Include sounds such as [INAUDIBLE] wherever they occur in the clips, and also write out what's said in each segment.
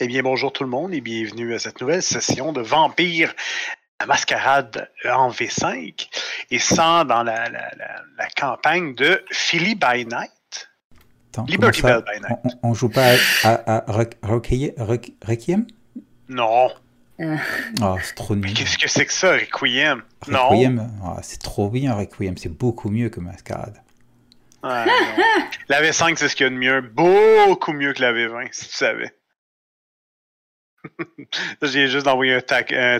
Eh bien, bonjour tout le monde et bienvenue à cette nouvelle session de Vampire la mascarade en V5 et sans dans la, la, la, campagne de Philly by Night. Liberty Bell by Night. On, on, joue pas à, à, à Requiem? Non. Oh, c'est trop nul. Qu'est-ce que c'est que ça, Requiem? Requiem, non. Oh, c'est trop bien, Requiem. C'est beaucoup mieux que Mascarade. la V5, c'est ce qu'il y a de mieux. Beaucoup mieux que la V20, si tu savais. J'ai juste envoyé un,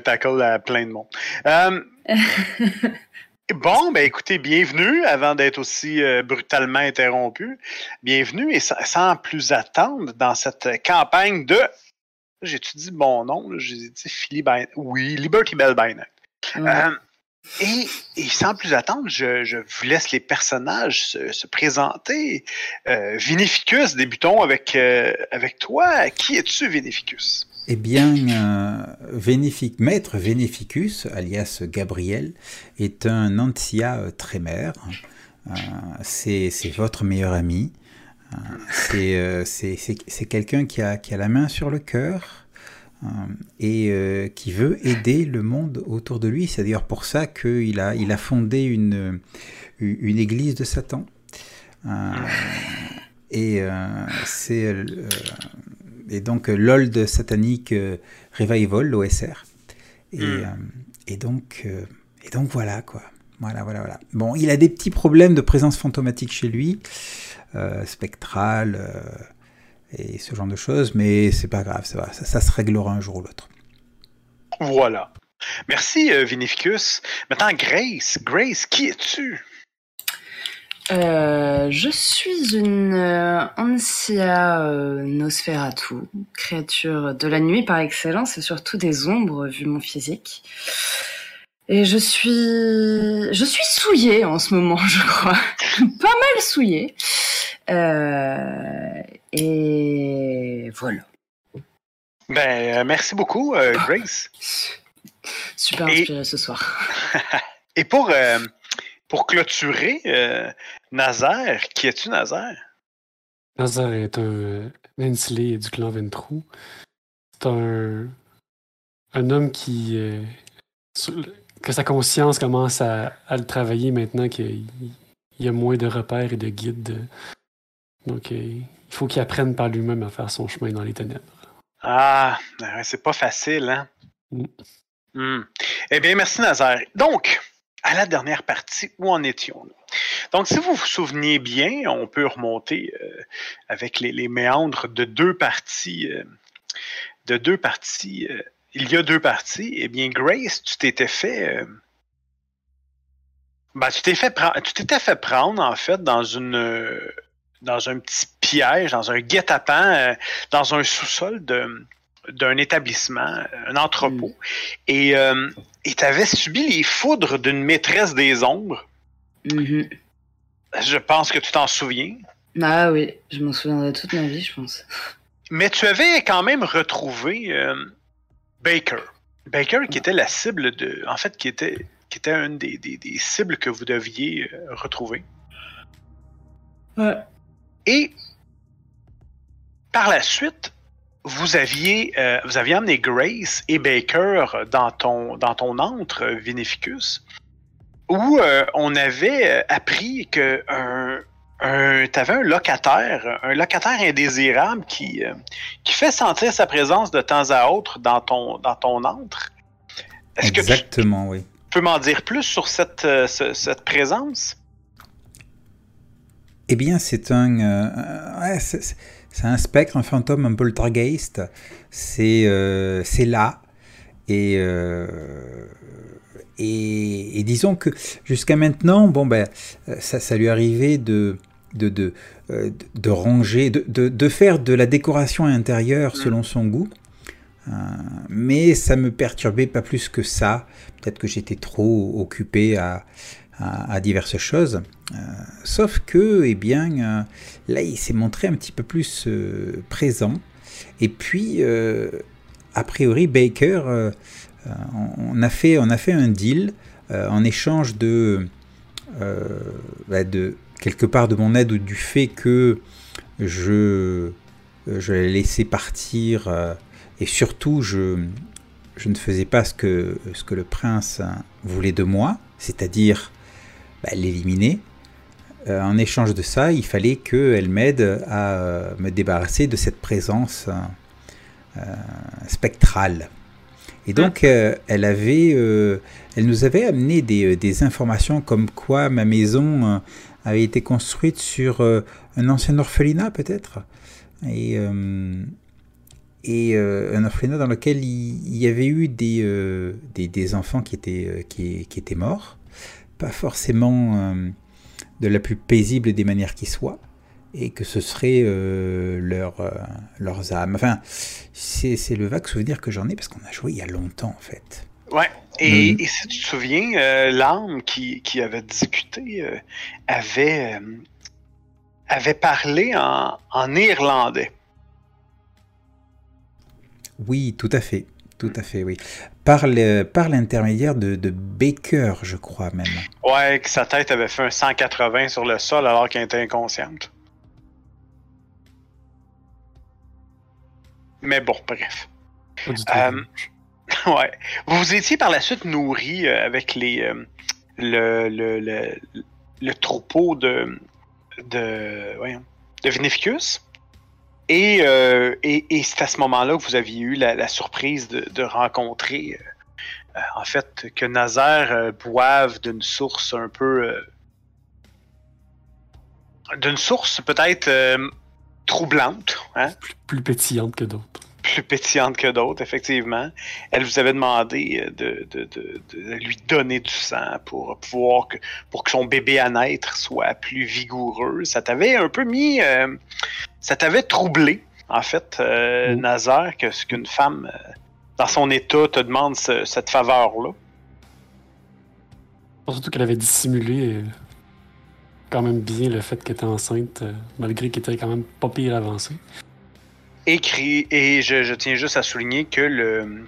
tackle à plein de monde. Euh, [LAUGHS] bon, ben écoutez, bienvenue avant d'être aussi euh, brutalement interrompu. Bienvenue et sans plus attendre dans cette campagne de. J'ai-tu dit bon nom? J'ai dit Philly Oui, Liberty Bell by euh, et, sans plus attendre, je, vous laisse les personnages se, présenter. Vinificus, débutons avec, avec toi. Qui es-tu, Vinificus? Eh bien, euh, Maître Vénéficus, alias Gabriel, est un Antia euh, trémère. Euh, c'est votre meilleur ami. c'est quelqu'un qui a, la main sur le cœur et qui veut aider le monde autour de lui. C'est d'ailleurs pour ça qu'il a, il a fondé une, une église de Satan. et c'est et donc euh, l'Old Satanic euh, Revival, l'OSR. Et, hmm. euh, et, donc, et donc voilà quoi. Voilà, voilà, voilà. Bon, il a des petits problèmes de présence fantomatique chez lui, spectrale et ce genre de choses, mais c'est pas grave, ça, va, ça, se réglera un jour ou l'autre. Voilà. Merci, Vinificus. Maintenant, Grace. Grace, qui es-tu? Euh, je suis une euh, Ansia euh, Nosferatu, créature de la nuit par excellence et surtout des ombres vu mon physique. Et je suis, je suis souillée en ce moment, [LAUGHS] je crois, pas mal souillée. Euh, et voilà. Ben, merci beaucoup, Grace. Super inspirée ce soir. [LAUGHS] et pour pour clôturer, euh, Nazaire, qui es-tu, Nazaire? Nazaire est un Nensley du clan Ventrou. C'est un, un homme qui. Euh, que sa conscience commence à, le travailler maintenant qu'il y a moins de repères et de guides. Donc, euh, il faut qu'il apprenne par lui-même à faire son chemin dans les ténèbres. Ah, ben c'est pas facile, hein? Mm. Hmm. Eh bien, merci, Nazaire. Donc, à la dernière partie, où en étions-nous? Donc, si vous vous souvenez bien, on peut remonter euh, avec les, méandres de deux parties. Euh, de deux parties. Euh, il y a deux parties. Eh bien, Grace, tu t'étais fait. Ben, tu fait tu t'étais fait prendre, en fait, dans une dans un petit piège, dans un guet-apens, dans un sous-sol de, d'un établissement, un entrepôt, mm. et euh, tu avais subi les foudres d'une maîtresse des ombres. Mm-hmm. Je pense que tu t'en souviens. Ah oui, je m'en souviendrai toute ma vie, je pense. Mais tu avais quand même retrouvé euh, Baker. Baker qui était la cible de. En fait, qui était, qui était une des, des, cibles que vous deviez euh, retrouver. Ouais. Et par la suite, vous aviez, euh, vous aviez amené Grace et Baker dans ton, dans ton antre, Vinificus, où euh, on avait euh, appris que un, tu avais un locataire, un locataire indésirable qui, qui fait sentir sa présence de temps à autre dans ton, dans ton antre. Exactement, oui. Tu peux m'en dire plus sur cette, cette présence? Eh bien, c'est un. Ouais, c'est un spectre, un fantôme, un poltergeist. C'est euh, là. Euh, et, et, disons que jusqu'à maintenant, bon ben, ça, ça lui arrivait de, de, de, euh, de ranger, de, de, faire de la décoration intérieure mm. selon son goût. mais ça me perturbait pas plus que ça. Peut-être que j'étais trop occupé à, à, diverses choses. Euh, sauf que, eh bien, euh, là, il s'est montré un petit peu plus euh, présent. Et puis, a priori, Baker, on, a fait, on a fait un deal en échange de, bah, de quelque part de mon aide ou du fait que je, je l'ai laissé partir et surtout, je, je ne faisais pas ce que, ce que le prince voulait de moi, c'est-à-dire bah, l'éliminer. Euh, en échange de ça, il fallait qu'elle m'aide à me débarrasser de cette présence euh, spectrale. Et donc, euh, elle, avait, elle nous avait amené des, des, informations comme quoi ma maison avait été construite sur un ancien orphelinat, peut-être. Et, et un orphelinat dans lequel il, y avait eu des, des, des enfants qui étaient, qui, qui, étaient morts. Pas forcément de la plus paisible des manières qui soit, et que ce serait euh, leur, euh, leurs âmes. Enfin, c'est le vague souvenir que j'en ai parce qu'on a joué il y a longtemps en fait. Ouais. Et, si tu te souviens, euh, l'âme qui, qui, avait discuté avait, avait parlé en, en irlandais. Oui, tout à fait. Tout à fait, oui. Par l'intermédiaire de, de, Baker, je crois même. Ouais, que sa tête avait fait un 180 sur le sol alors qu'elle était inconsciente. Mais bon, bref. Euh, [LAUGHS] ouais. Vous étiez par la suite nourri euh, avec les euh, le, le, le, le, troupeau de de, voyons, de Vinificus? Euh, et, c'est à ce moment-là que vous aviez eu la, surprise de, rencontrer, euh, en fait, que Nazaire euh, boive d'une source un peu. d'une source peut-être troublante. Hein? Plus, pétillante que d'autres. Plus pétillante que d'autres, effectivement. Elle vous avait demandé de, de, de, de, lui donner du sang pour pouvoir que, pour que son bébé à naître soit plus vigoureux. Ça t'avait un peu mis ça t'avait troublé, en fait, euh, mm. Nazaire, que ce qu'une femme euh, dans son état te demande cette faveur-là. Surtout qu'elle avait dissimulé euh, quand même bien le fait qu'elle était enceinte, malgré qu'elle était quand même pas pire avancée. Écrit, et je, tiens juste à souligner que le,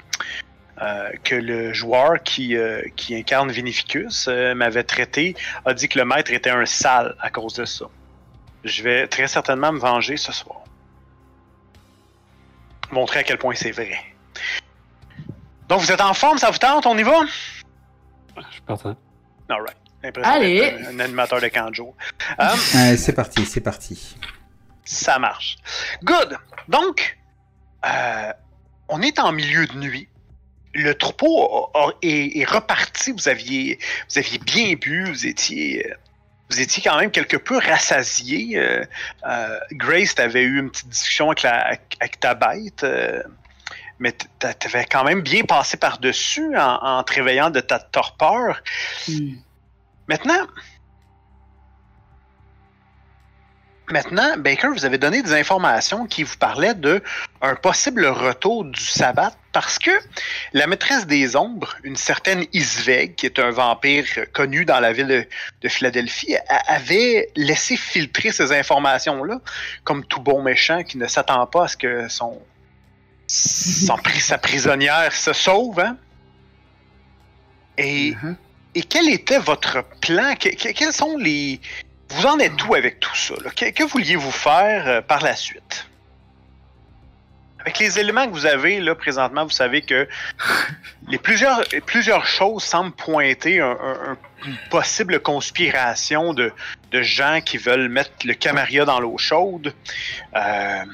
que le joueur qui, qui incarne Vinificus m'avait traité, a dit que le maître était un sale à cause de ça. Je vais très certainement me venger ce soir. Montrer à quel point c'est vrai. Donc, vous êtes en forme, ça vous tente? On y va? Je suis partant. Alright. Allez! Un, animateur de Kanjo. Um, c'est parti, c'est parti. Ça marche. Good! Donc, euh, on est en milieu de nuit. Le troupeau est, reparti. Vous aviez, vous aviez bien bu. Vous étiez vous étiez quand même quelque peu rassasié. Euh, euh, Grace, t'avais eu une petite discussion avec, ta bête, mais t'avais quand même bien passé par-dessus en, te réveillant de ta torpeur. Hmm. Maintenant, Maintenant, Baker, vous avez donné des informations qui vous parlaient de un possible retour du sabbat parce que la maîtresse des ombres, une certaine Isveg, qui est un vampire connu dans la ville de, Philadelphie, avait laissé filtrer ces informations-là, comme tout bon méchant qui ne s'attend pas à ce que son, son sa prisonnière se sauve. Hein? Et, mm-hmm. et quel était votre plan? quels sont les, vous en êtes où avec tout ça? Que, vouliez-vous faire euh, par la suite? Avec les éléments que vous avez là présentement, vous savez que [LAUGHS] les plusieurs, plusieurs choses semblent pointer un, une possible conspiration de, gens qui veulent mettre le Camaria dans l'eau chaude. Euh,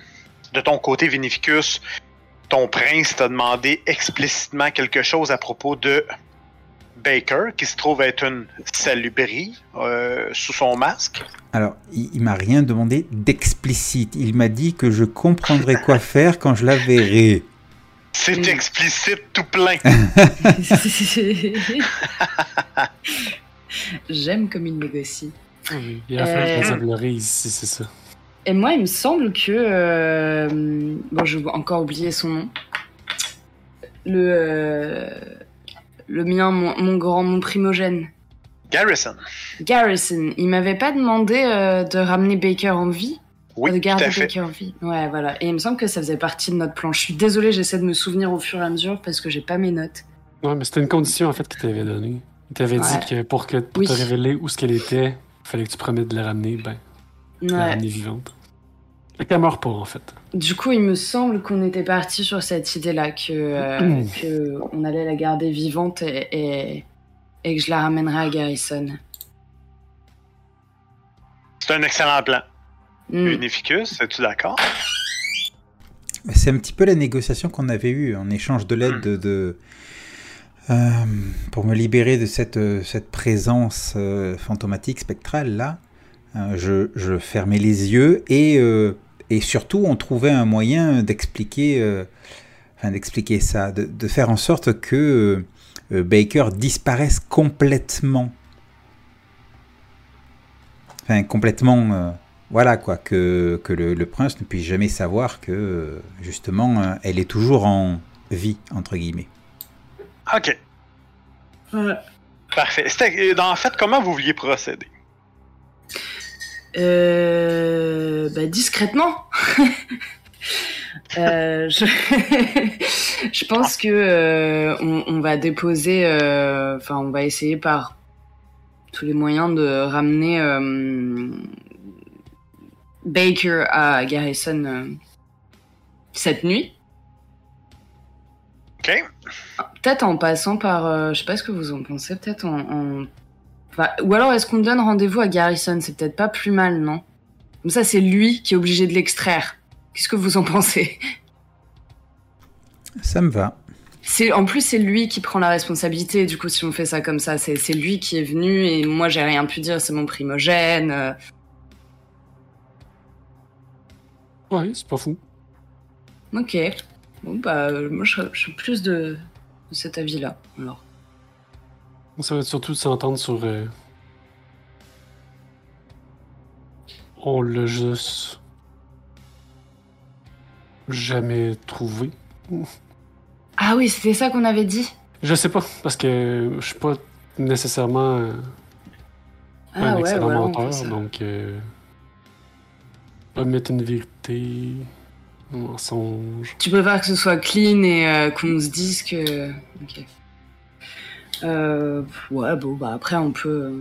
de ton côté, Vinificus, ton prince t'a demandé explicitement quelque chose à propos de Baker, qui se trouve être une salubrie euh, sous son masque. Alors, il, m'a rien demandé d'explicite. Il m'a dit que je comprendrais quoi [LAUGHS] faire quand je la verrai. C'est explicite tout plein. [LAUGHS] J'aime comme il négocie. il a fait euh... ici, c'est ça. Et moi, il me semble que. Euh... Bon, je vais encore oublier son nom. Le. Le mien, mon, grand, mon primogène. Garrison. Garrison. Il m'avait pas demandé euh, de ramener Baker en vie Oui, De garder Baker en vie. Ouais, voilà. Et il me semble que ça faisait partie de notre plan. Je suis désolée, j'essaie de me souvenir au fur et à mesure parce que j'ai pas mes notes. Ouais, mais c'était une condition en fait qu'il t'avait donnée. Il t'avait dit que pour, que, te révéler où ce qu'elle était, il fallait que tu promettes de la ramener, ben, de la ramener vivante. Qu'elle meurt pas, en fait. Du coup, il me semble qu'on était parti sur cette idée-là, que, euh, que on allait la garder vivante et, et, et que je la ramènerais à Garrison. C'est un excellent plan. Hmm. Unificus, es-tu d'accord? C'est un petit peu la négociation qu'on avait eue en échange de l'aide de, de- euh, pour me libérer de cette, euh, cette présence euh, fantomatique, spectrale là. Euh, je, je fermais les yeux et, euh, et surtout on trouvait un moyen d'expliquer, euh, enfin d'expliquer ça, de, de faire en sorte que euh, Baker disparaisse complètement. Enfin complètement. euh, voilà quoi, que, que le, le prince ne puisse jamais savoir que euh, justement euh, elle est toujours en vie, entre guillemets. OK. Parfait. C'était- euh, En fait, comment vous vouliez procéder? Euh, bah, discrètement. [LAUGHS] Euh, je... [LAUGHS] je pense que euh, on, on va déposer, euh, enfin, on va essayer par tous les moyens de ramener Baker à Garrison cette nuit. OK? Peut-être en passant par, je sais pas ce que vous en pensez, peut-être en, en- enfin, ou alors est-ce qu'on donne rendez-vous à Garrison? C'est peut-être pas plus mal, non? Comme ça, c'est lui qui est obligé de l'extraire. Qu'est-ce que vous en pensez? Ça me va. C'est en plus c'est lui qui prend la responsabilité. Du coup, si on fait ça comme ça, c'est lui qui est venu et moi j'ai rien pu dire. C'est mon primogène. euh. Ouais, c'est pas fou. Ok. Bon bah euh, moi je, je suis plus de, de cet avis-là. Alors. Ça va être surtout de s'entendre sur. euh, On l'a juste. jamais trouvé. Ah oui, c'était ça qu'on avait dit. Je sais pas, parce que je suis pas nécessairement euh, Ah un ouais, excellent menteur, donc. Euh, omettre une vérité, un mensonge. Tu préfères que ce soit clean et qu'on se dise que. Ok. Euh, ouais, bon, bah après, on peut.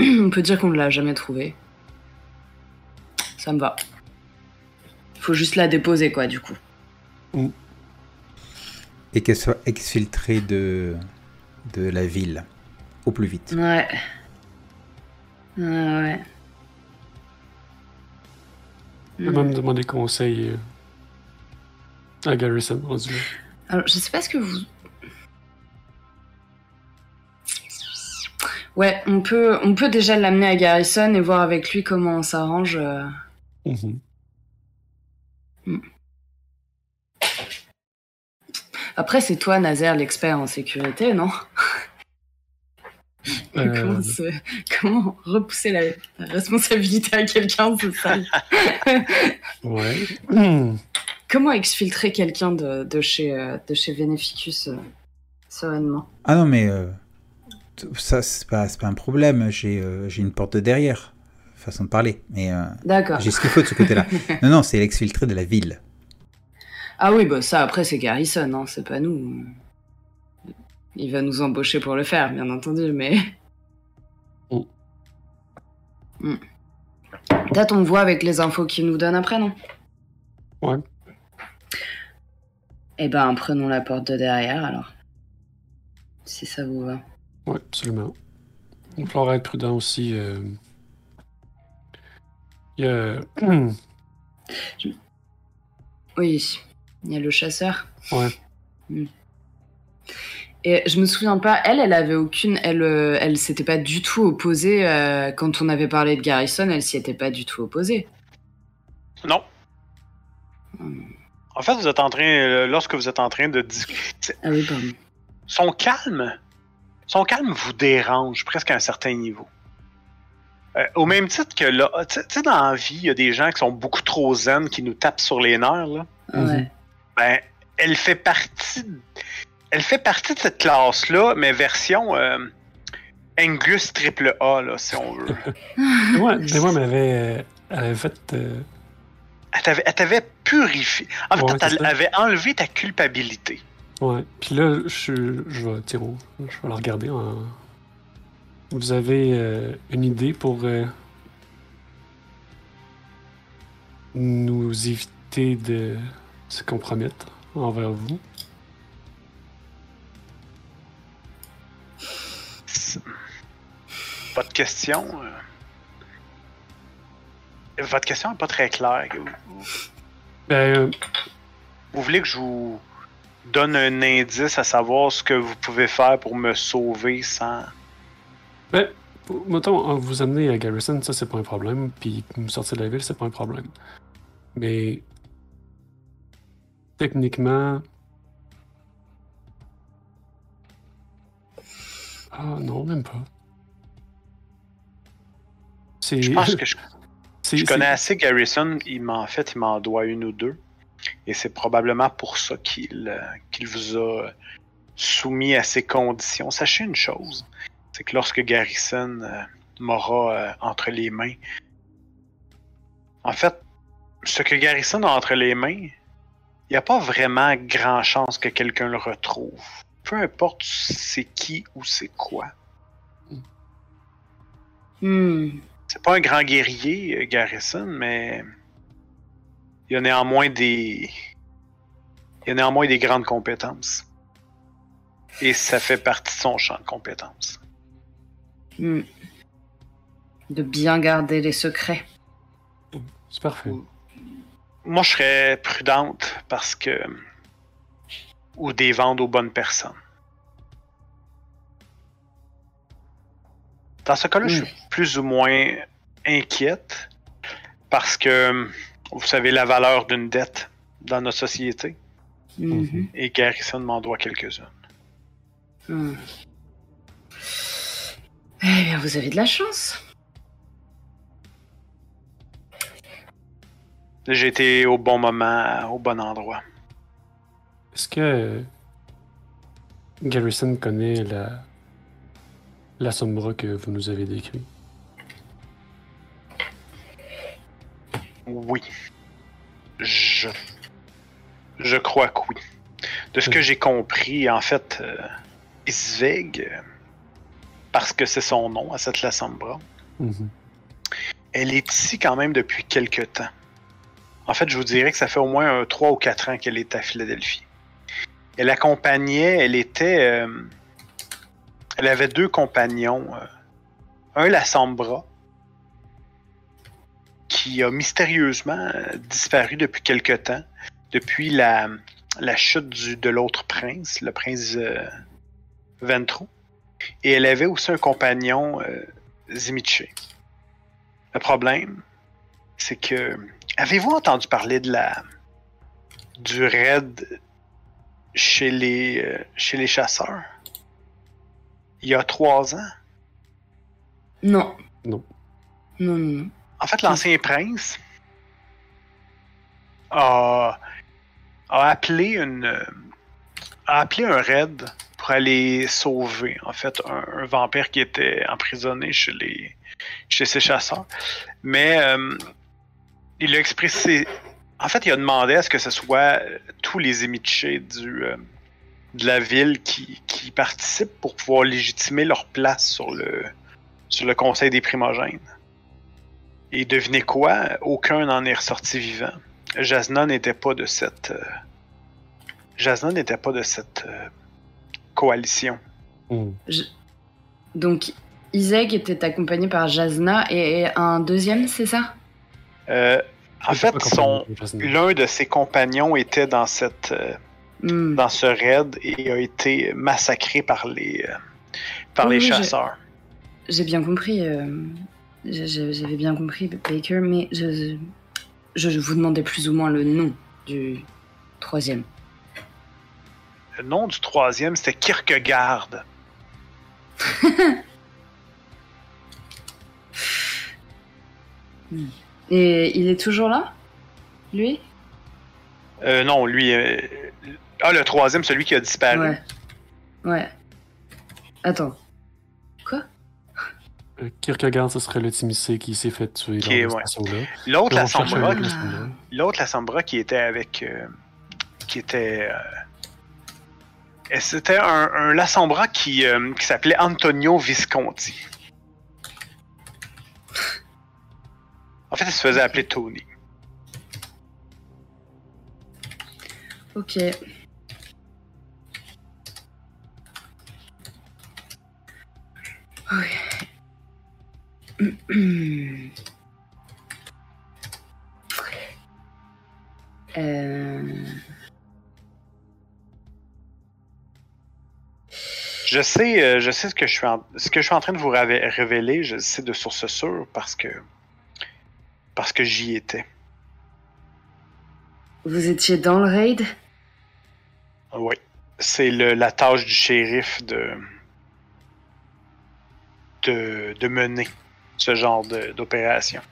euh, [CLEARS THROAT] on peut dire qu'on ne l'a jamais trouvé. Ça me va. Faut juste la déposer, quoi, du coup. Et qu'elle soit exfiltrée de, de la ville au plus vite. Ouais. Ouais, ouais. Je vais même demander conseil euh, à Garrison. Alors, je sais pas ce que vous. Ouais, on peut, on peut déjà l'amener à Garrison et voir avec lui comment on s'arrange. euh. Mhm. Après, c'est toi, Nazaire, l'expert en sécurité, non? Euh, [LAUGHS] comment, se- comment repousser la, la responsabilité à quelqu'un, c'est ça [LAUGHS] Ouais. Hmm. [CLEARS THROAT] Comment exfiltrer quelqu'un de, de chez, euh, de chez Veneficus euh, sereinement? Ah non, mais euh, ça, c'est pas, un problème. J'ai euh, j'ai une porte de derrière, façon de parler. Mais euh, D'accord. j'ai ce qu'il faut de ce côté-là. [LAUGHS] non, non, c'est l'exfiltré de la ville. Ah oui, bah ça, après, c'est Garrison, hein, c'est pas nous. Il va nous embaucher pour le faire, bien entendu, mais. Oh. Hmm. Peut-être on voit avec les infos qu'il nous donne après, non? Ouais. Eh ben, prenons la porte de derrière, alors. Si ça vous va. Ouais, absolument. Il va falloir être prudent aussi. euh. Il y a. [CLEARS THROAT] Oui, il y a le chasseur. Ouais. Hmm. Et je me souviens pas, elle, elle avait aucune, elle, euh, elle s'était pas du tout opposée euh, quand on avait parlé de Garrison, elle s'y était pas du tout opposée. Non. Hmm. En fait, vous êtes en train, lorsque vous êtes en train de discuter, Ah oui, pardon. son calme, son calme vous dérange presque à un certain niveau. Euh, au même titre que là, tu sais- dans la vie, il y a des gens qui sont beaucoup trop zen, qui nous tapent sur les nerfs, là. Ouais. Ben, elle fait partie, de- elle fait partie de cette classe-là, mais version euh, Angus triple A, là, si on veut. [LAUGHS] Moi, mais moi, elle m'avait euh, elle avait fait. euh, Elle t'avait, elle t'avait purifié. En fait, Ouais, elle c'est ça. avait enlevé ta culpabilité. Ouais. Puis là, je, je vais, je vais la regarder. en- Vous avez euh, une idée pour. euh, nous éviter de se compromettre envers vous? Votre question. euh, Votre question n'est pas très claire. Ben, Vous voulez que je vous donne un indice à savoir ce que vous pouvez faire pour me sauver sans. ben, mettons, vous amener à Garrison, ça c'est pas un problème, puis me sortir de la ville, c'est pas un problème. Mais techniquement. Ah non, même pas. Je pense que je, [LAUGHS] je connais assez Garrison. Il m'en fait, il m'en doit une ou deux. Et c'est probablement pour ça qu'il euh, vous a soumis à ces conditions. Sachez une chose c'est que lorsque Garrison euh, m'aura euh, entre les mains. En fait, ce que Garrison a entre les mains, il n'y a pas vraiment grand chance que quelqu'un le retrouve. Peu importe c'est qui ou c'est quoi. Hmm. C'est pas un grand guerrier, euh, Garrison, mais il y a néanmoins des. Il y a néanmoins des grandes compétences. Et ça fait partie de son champ de compétences. Hmm. De bien garder les secrets. C'est parfait. Moi, je serais prudente parce que. Ou des ventes aux bonnes personnes. Dans ce cas-là, je suis plus ou moins inquiète parce que vous savez la valeur d'une dette dans notre société? Mhm. et Garrison m'en doit quelques-unes. Hmm. Eh bien, vous avez de la chance. J'ai été au bon moment, au bon endroit. Est-ce que Garrison connaît la, la Sombra que vous nous avez décrite? Oui. Je. Je crois que oui. De ce que j'ai compris, en fait, euh, Isveg, parce que c'est son nom à cette Lassambra, Mhm. elle est ici quand même depuis quelque temps. En fait, je vous dirais que ça fait au moins 3 ou 4 ans qu'elle est à Philadelphie. Elle accompagnait, elle était. euh, elle avait deux compagnons. euh, un, la Sambra, qui a mystérieusement disparu depuis quelque temps, depuis la, la chute du- de l'autre prince, le prince euh, Ventrou. Et elle avait aussi un compagnon, euh, Zimiche. Le problème, c'est que. Avez-vous entendu parler de la. du raid chez les, euh, chez les chasseurs? Il y a trois ans? Non. Non. Non, non, non. En fait, l'ancien prince a, a appelé une a appelé un raid pour aller sauver en fait un, un vampire qui était emprisonné chez les chez ses chasseurs. Mais euh, il a expressé en fait, il a demandé à ce que ce soit euh, tous les émichés du euh, de la ville qui, qui participent pour pouvoir légitimer leur place sur le sur le conseil des primogènes. Et devinez quoi? Aucun n'en est ressorti vivant. Jasna n'était pas de cette. euh, Jasna n'était pas de cette euh, coalition. Mhm. Donc, Isaac était accompagné par Jasna et un deuxième, c'est ça? Euh, en fait, son, l'un de ses compagnons était dans cette, Hmm. dans ce raid et a été massacré par les, euh, par Oui, les chasseurs. J'ai bien compris. J'avais bien compris, Baker, mais je, je, je vous demandais plus ou moins le nom du troisième. Le nom du troisième, c'était Kierkegaard. [LAUGHS] Et il est toujours là Lui? Euh, non, lui. euh, ah, le troisième, celui qui a disparu. Ouais. Ouais. Attends. Kierkegaard, ce serait le Timissé qui s'est fait tuer dans cette ouais. L'autre, la Sombra. L'autre, la Sombra qui était avec. euh, qui était. euh, c'était un, un La Sombra qui, euh, qui s'appelait Antonio Visconti. En fait, il se faisait appeler Tony. Ok. Ok. Euh, Je sais, euh, je sais ce que je suis en, ce que je suis en train de vous révéler. Je sais de source sûre parce que parce que j'y étais. Vous étiez dans le raid? Oui, c'est le- la tâche du shérif de de, de mener ce genre de- d'opération.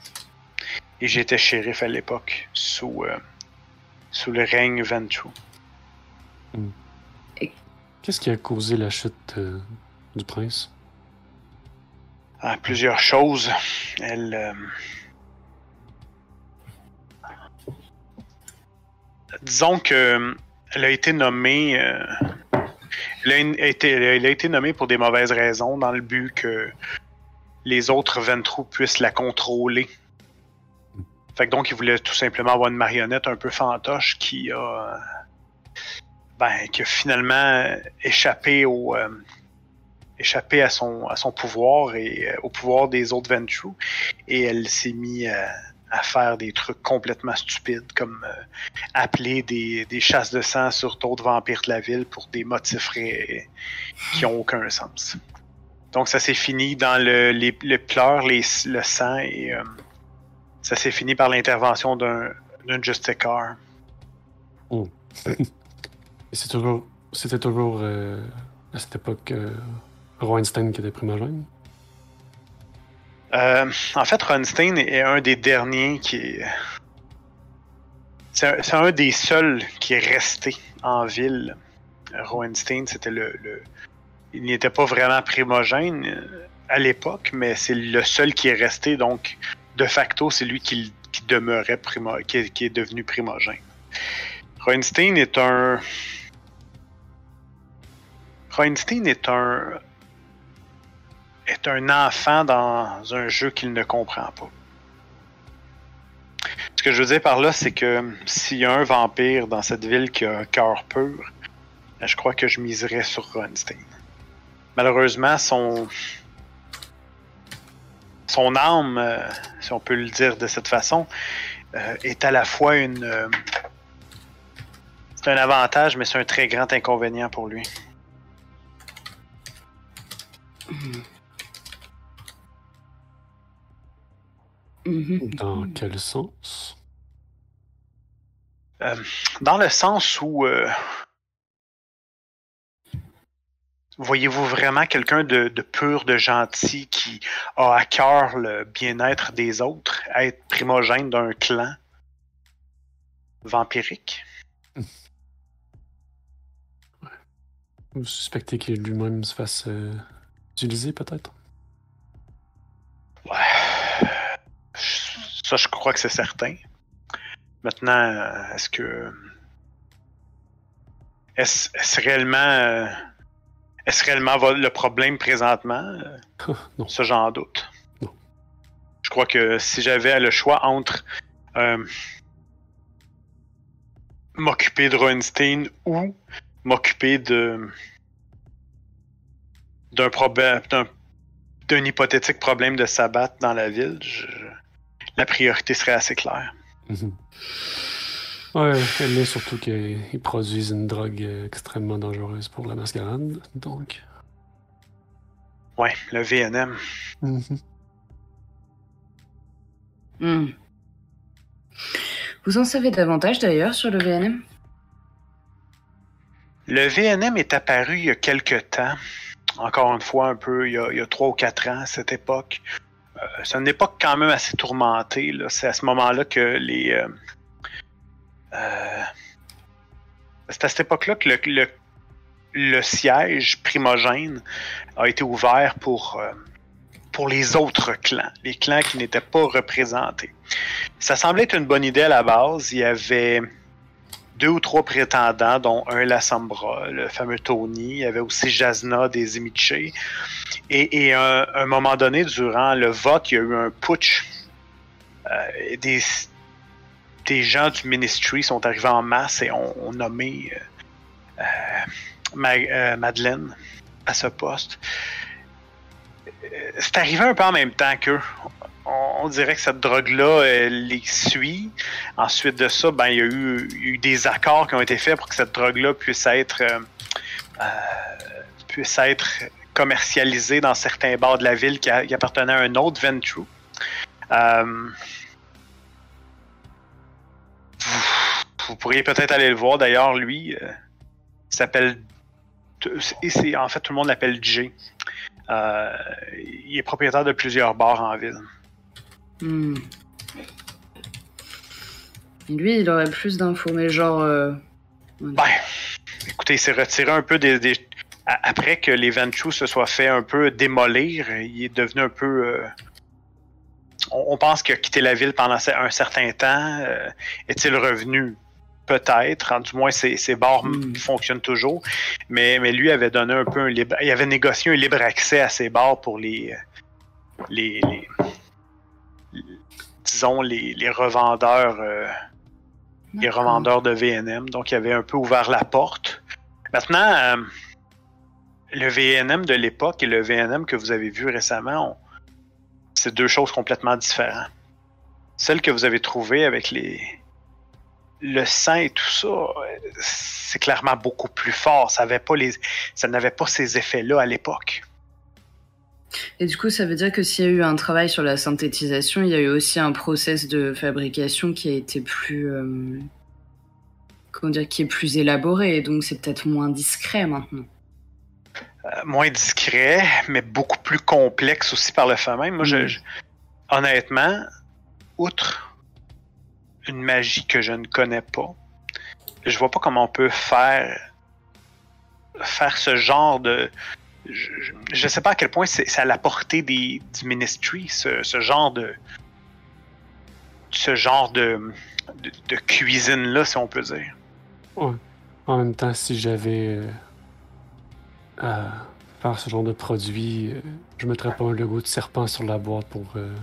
Et j'étais shérif à l'époque sous euh, sous le règne Ventrue. Qu'est-ce qui a causé la chute euh, du prince? à plusieurs choses. Elle. euh, Disons que elle a été nommée. euh, Elle a, été, elle a été nommée pour des mauvaises raisons, dans le but que les autres Ventrou puissent la contrôler. Fait donc, il voulait tout simplement avoir une marionnette un peu fantoche qui a. Ben, finalement échappé euh, à son, pouvoir et euh, au pouvoir des autres Ventrue. Et elle s'est mise à, faire des trucs complètement stupides, comme euh, appeler des, chasses de sang sur d'autres vampires de la ville pour des motifs qui ont aucun sens. Donc ça s'est fini dans le, les, les pleurs, les, le sang, et euh, ça s'est fini par l'intervention d'un d'un Justicar. Et c'est toujours, c'était toujours euh, à cette époque euh, Rowenstein qui était primogène. Euh, en fait, Ronstein est un des derniers qui est. C'est un, c'est un des seuls qui est resté en ville. Rowenstein, c'était le, le- Il n'était pas vraiment primogène euh, à l'époque, mais c'est le seul qui est resté. Donc, de facto, c'est lui qui, demeurait qui, est, devenu primogène. Rowenstein est un. Rowenstein est un est un enfant dans un jeu qu'il ne comprend pas. Ce que je veux dire par là, c'est que s'il y a un vampire dans cette ville qui a un cœur pur, ben, je crois que je miserais sur Ronstein. Malheureusement, son son âme, euh, si on peut le dire de cette façon, euh, est à la fois une euh, c'est un avantage, mais c'est un très grand inconvénient pour lui. Mhm. Dans quel sens? Euh, dans le sens où euh, voyez-vous vraiment quelqu'un de, de pur, de gentil, qui a à cœur le bien-être des autres, être primogène d'un clan vampirique? Vous suspectez qu'il lui-même se fasse euh, utiliser, peut-être? Ouais. Ça, je crois que c'est certain. Maintenant, euh, est-ce que. Est-ce est-ce réellement. Est-ce réellement le problème présentement? [LAUGHS] Non. Ça, j'en doute. Non. Je crois que si j'avais le choix entre euh, m'occuper de Roenstein ou m'occuper de d'un problème d'un hypothétique problème de sabbat dans la ville, je- la priorité serait assez claire. Mhm. Elle est surtout qu'ils produisent une drogue euh, extrêmement dangereuse pour la mascarade, donc. Ouais, le VNM. Mhm. Hmm. Vous en savez davantage d'ailleurs sur le VNM Le VNM est apparu il y a quelque temps. Encore une fois, un peu, il y a, il y a 3 ou 4 ans, à cette époque. Euh, c'est une époque quand même assez tourmentée. là. C'est à ce moment-là que les. euh, euh, c'est à cette époque-là que le, siège primogène a été ouvert pour, euh, pour les autres clans, les clans qui n'étaient pas représentés. Ça semblait être une bonne idée à la base. Il y avait deux ou trois prétendants, dont un Lassambra, le fameux Tony. Il y avait aussi Jasna des Emiche. Et, à un, moment donné, durant le vote, il y a eu un putsch. Euh, des, des gens du ministry sont arrivés en masse et ont, nommé euh, euh, Madeleine à ce poste. C'est arrivé un peu en même temps qu'eux. On, dirait que cette drogue-là les suit. Ensuite de ça, ben, il, y a eu, des accords qui ont été faits pour que cette drogue-là puisse être puisse être commercialisée dans certains bars de la ville qui, appartenaient à un autre Ventru. Vous, pourriez peut-être aller le voir. D'ailleurs, lui, euh, s'appelle. En fait, tout le monde l'appelle Jay. Euh, il est propriétaire de plusieurs bars en ville. Hmm. Lui, il aurait plus d'infos, mais genre. Ben, écoutez, il s'est retiré un peu des, Après que les Ventrue se soient fait un peu démolir, il est devenu un peu on, pense qu'il a quitté la ville pendant un certain temps. Euh, est-il revenu? Peut-être. Du moins, ses, bars hmm. fonctionnent toujours. Mais, mais lui avait donné un peu un libre. Il avait négocié un libre accès à ses bars pour les. les, disons, les, revendeurs. Euh, les revendeurs de VNM. Donc, il avait un peu ouvert la porte. Maintenant, euh, le VNM de l'époque et le VNM que vous avez vu récemment, c'est deux choses complètement différentes. Celle que vous avez trouvée avec les le sang et tout ça, c'est clairement beaucoup plus fort. Ça avait pas les, ça n'avait pas ces effets-là à l'époque. Et du coup, ça veut dire que s'il y a eu un travail sur la synthétisation, il y a eu aussi un process de fabrication qui a été plus, euh, comment dire, qui est plus élaboré. Et donc, c'est peut-être moins discret maintenant. Euh, moins discret, mais beaucoup plus complexe aussi par le fait même. Moi, je, mm. honnêtement, outre une magie que je ne connais pas, je vois pas comment on peut faire faire ce genre de je, ne sais pas à quel point c'est à la portée des, du ministry ce, genre de ce genre de, de, cuisine là si on peut dire. Ouais. En même temps, si j'avais euh, à faire ce genre de produit, euh, je mettrais pas un logo de serpent sur la boîte pour. Euh,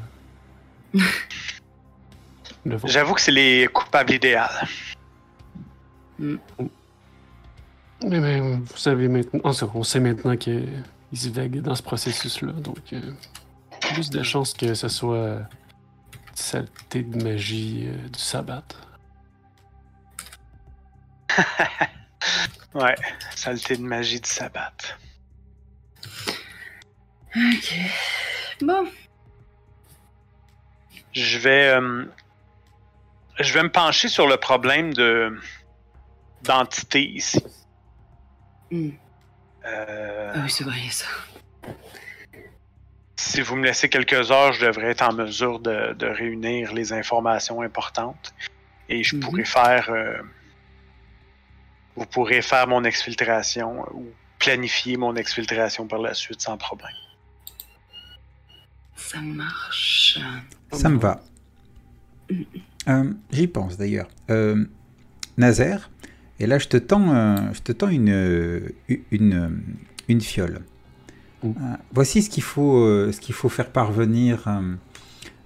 [LAUGHS] J'avoue que c'est les coupables idéaux. Mm. Mais, vous savez maintenant, on sait maintenant qu'ils se vaguent dans ce processus-là, donc euh, plus de chances que ce soit [LAUGHS] saleté de magie du sabbat. Ouais, saleté de magie de sabbat. Ok. Bon. Je vais. Euh, je vais me pencher sur le problème de d'entité ici. Euh, ah oui, c'est vrai, ça. Si vous me laissez quelques heures, je devrais être en mesure de, réunir les informations importantes et je mhm. pourrais faire euh, vous pourrez faire mon exfiltration ou planifier mon exfiltration par la suite sans problème. Ça marche. Ça me va. Euh, j'y pense d'ailleurs. Euh, Nazaire, et là je te tends, euh, je te tends une, une, une fiole. voici ce qu'il faut, ce qu'il faut faire parvenir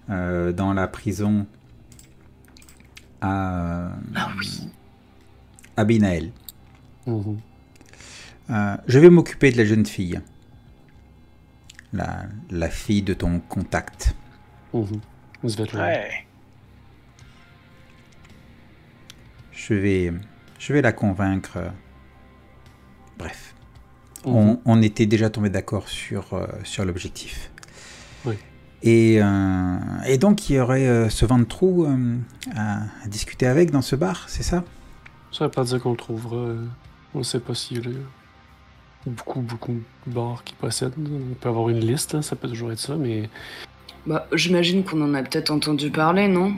dans la prison à, ah oui. Abinael. Mhm. Euh, je vais m'occuper de la jeune fille. La, la fille de ton contact. Mhm. Je vais, je vais la convaincre. Bref. On, était déjà tombé d'accord sur, euh, sur l'objectif. Et, euh, et, donc, il y aurait ce vent de trou à, à, discuter avec dans ce bar, c'est ça? Ça veut pas dire qu'on le trouvera. Euh, on sait pas s'il y a beaucoup, beaucoup de bars qui possèdent. On peut avoir une liste, ça peut toujours être ça, mais. Bah, j'imagine qu'on en a peut-être entendu parler, non?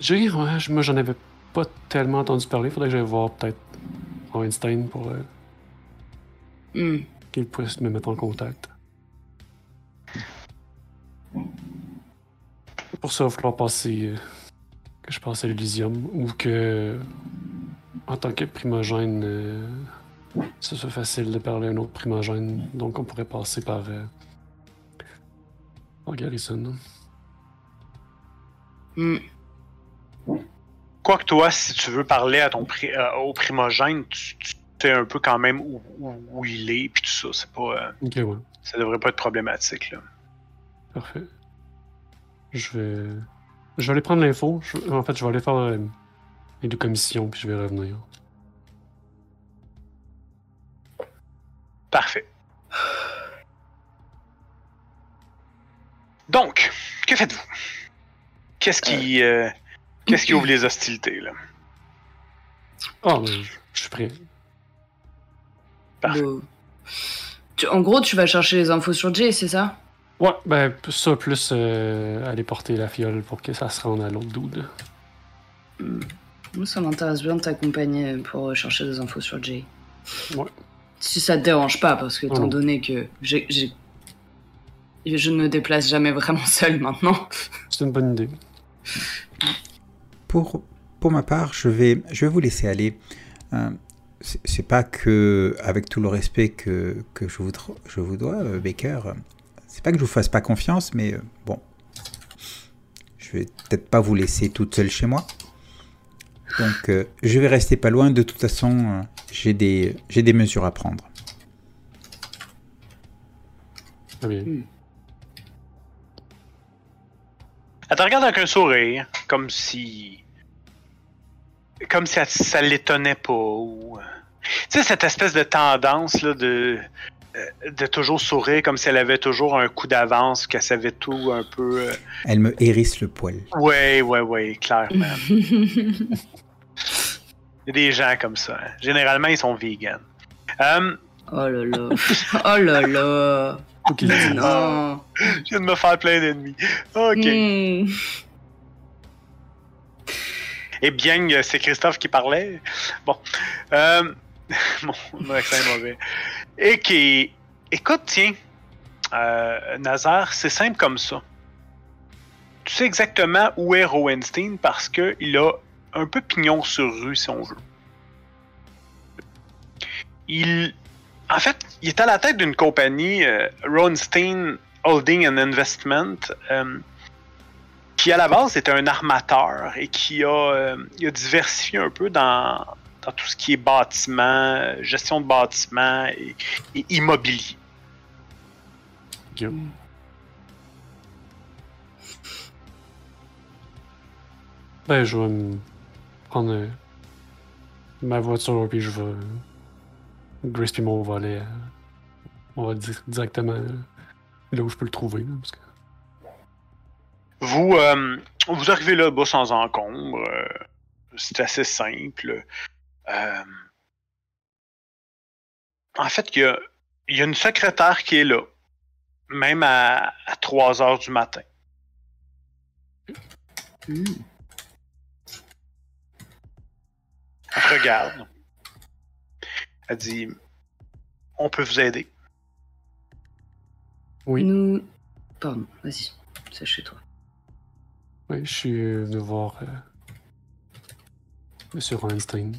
J'ai, ouais, moi j'en avais pas tellement entendu parler. Faudrait que j'aille voir peut-être Einstein pour. Euh, hmm. Qu'il puisse me mettre en contact. Pour ça, il va falloir passer. Euh, que je passe à l'Elysium ou que, en tant que primogène, euh, ce soit facile de parler à un autre primogène. Donc, on pourrait passer par, euh, par Garrison. Hmm. Quoique toi, si tu veux parler à ton pri- euh, au primogène, tu, tu sais un peu quand même où, où- où il est, puis tout ça. C'est pas, euh, ouais. ça devrait pas être problématique. Là. Parfait. Je vais. Je vais aller prendre l'info. Je- En fait, je vais aller faire euh, les deux commissions, puis je vais revenir. Parfait. Donc, que faites-vous? Qu'est-ce qui, euh, qu'est-ce qui ouvre les hostilités, là? Mais je, je suis prêt. Parfait. Tu- en gros, tu vas chercher les infos sur Jay, c'est ça? Ouais, ben, ça, plus euh, aller porter la fiole pour que ça se rende à l'autre dude. Moi, ça m'intéresse bien de t'accompagner pour chercher des infos sur Jay. Ouais. Si ça te dérange pas, parce que Oh étant donné que j'ai, j'ai- je ne me déplace jamais vraiment [LAUGHS] seul maintenant. C'est une bonne idée. Pour, pour ma part, je vais, je vais vous laisser aller. Euh, c'est pas que, avec tout le respect que, que je, vous, je vous dois, euh, Baker, euh, c'est pas que je vous fasse pas confiance, mais euh, bon, je vais peut-être pas vous laisser toute seule chez moi. Donc, euh, je vais rester pas loin. De toute façon, euh, j'ai des, j'ai des mesures à prendre. Très bien. Elle te regarde avec un sourire, comme si. Comme si elle- ça l'étonnait pas. Ou... euh, Tu sais, cette espèce de tendance là, de, euh, de toujours sourire, comme si elle avait toujours un coup d'avance, qu'elle savait tout un peu. euh, Elle me hérisse le poil. Ouais, ouais, ouais, clairement. [LAUGHS] Il y a des gens comme ça. hein. Généralement, ils sont vegans. Oh là là. Oh là là. Dise. [LAUGHS] Non. je viens de me faire plein d'ennemis. Ok. Hmm. Eh bien, c'est Christophe qui parlait. Bon. Euh, [LAUGHS] mon, mon accent est mauvais. Et qui. Écoute, tiens. Euh, Nazar, c'est simple comme ça. Tu sais exactement où est Rowenstein parce qu'il a un peu pignon sur rue, si on veut. Il. En fait, il est à la tête d'une compagnie, euh, Rowenstein Holding and Investment. euh, qui à la base était un armateur et qui a, euh, il a diversifié un peu dans, dans tout ce qui est bâtiment, gestion de bâtiment et, et immobilier. Ok. Ben, je vais me prendre ma voiture, puis je vais. Grace moi, on va aller. euh, on va dire directement euh, là où je peux le trouver. là, parce que... Vous, euh, vous arrivez là-bas sans encombre. euh, c'est assez simple. Euh, en fait, il y a, il y a une secrétaire qui est là, même à, à 3 heures du matin. Hmm. Elle regarde. Elle dit On peut vous aider. Oui, Nous. Pardon, vas-y. C'est chez toi. oui, je suis euh, venu voir euh, Monsieur Reinstein.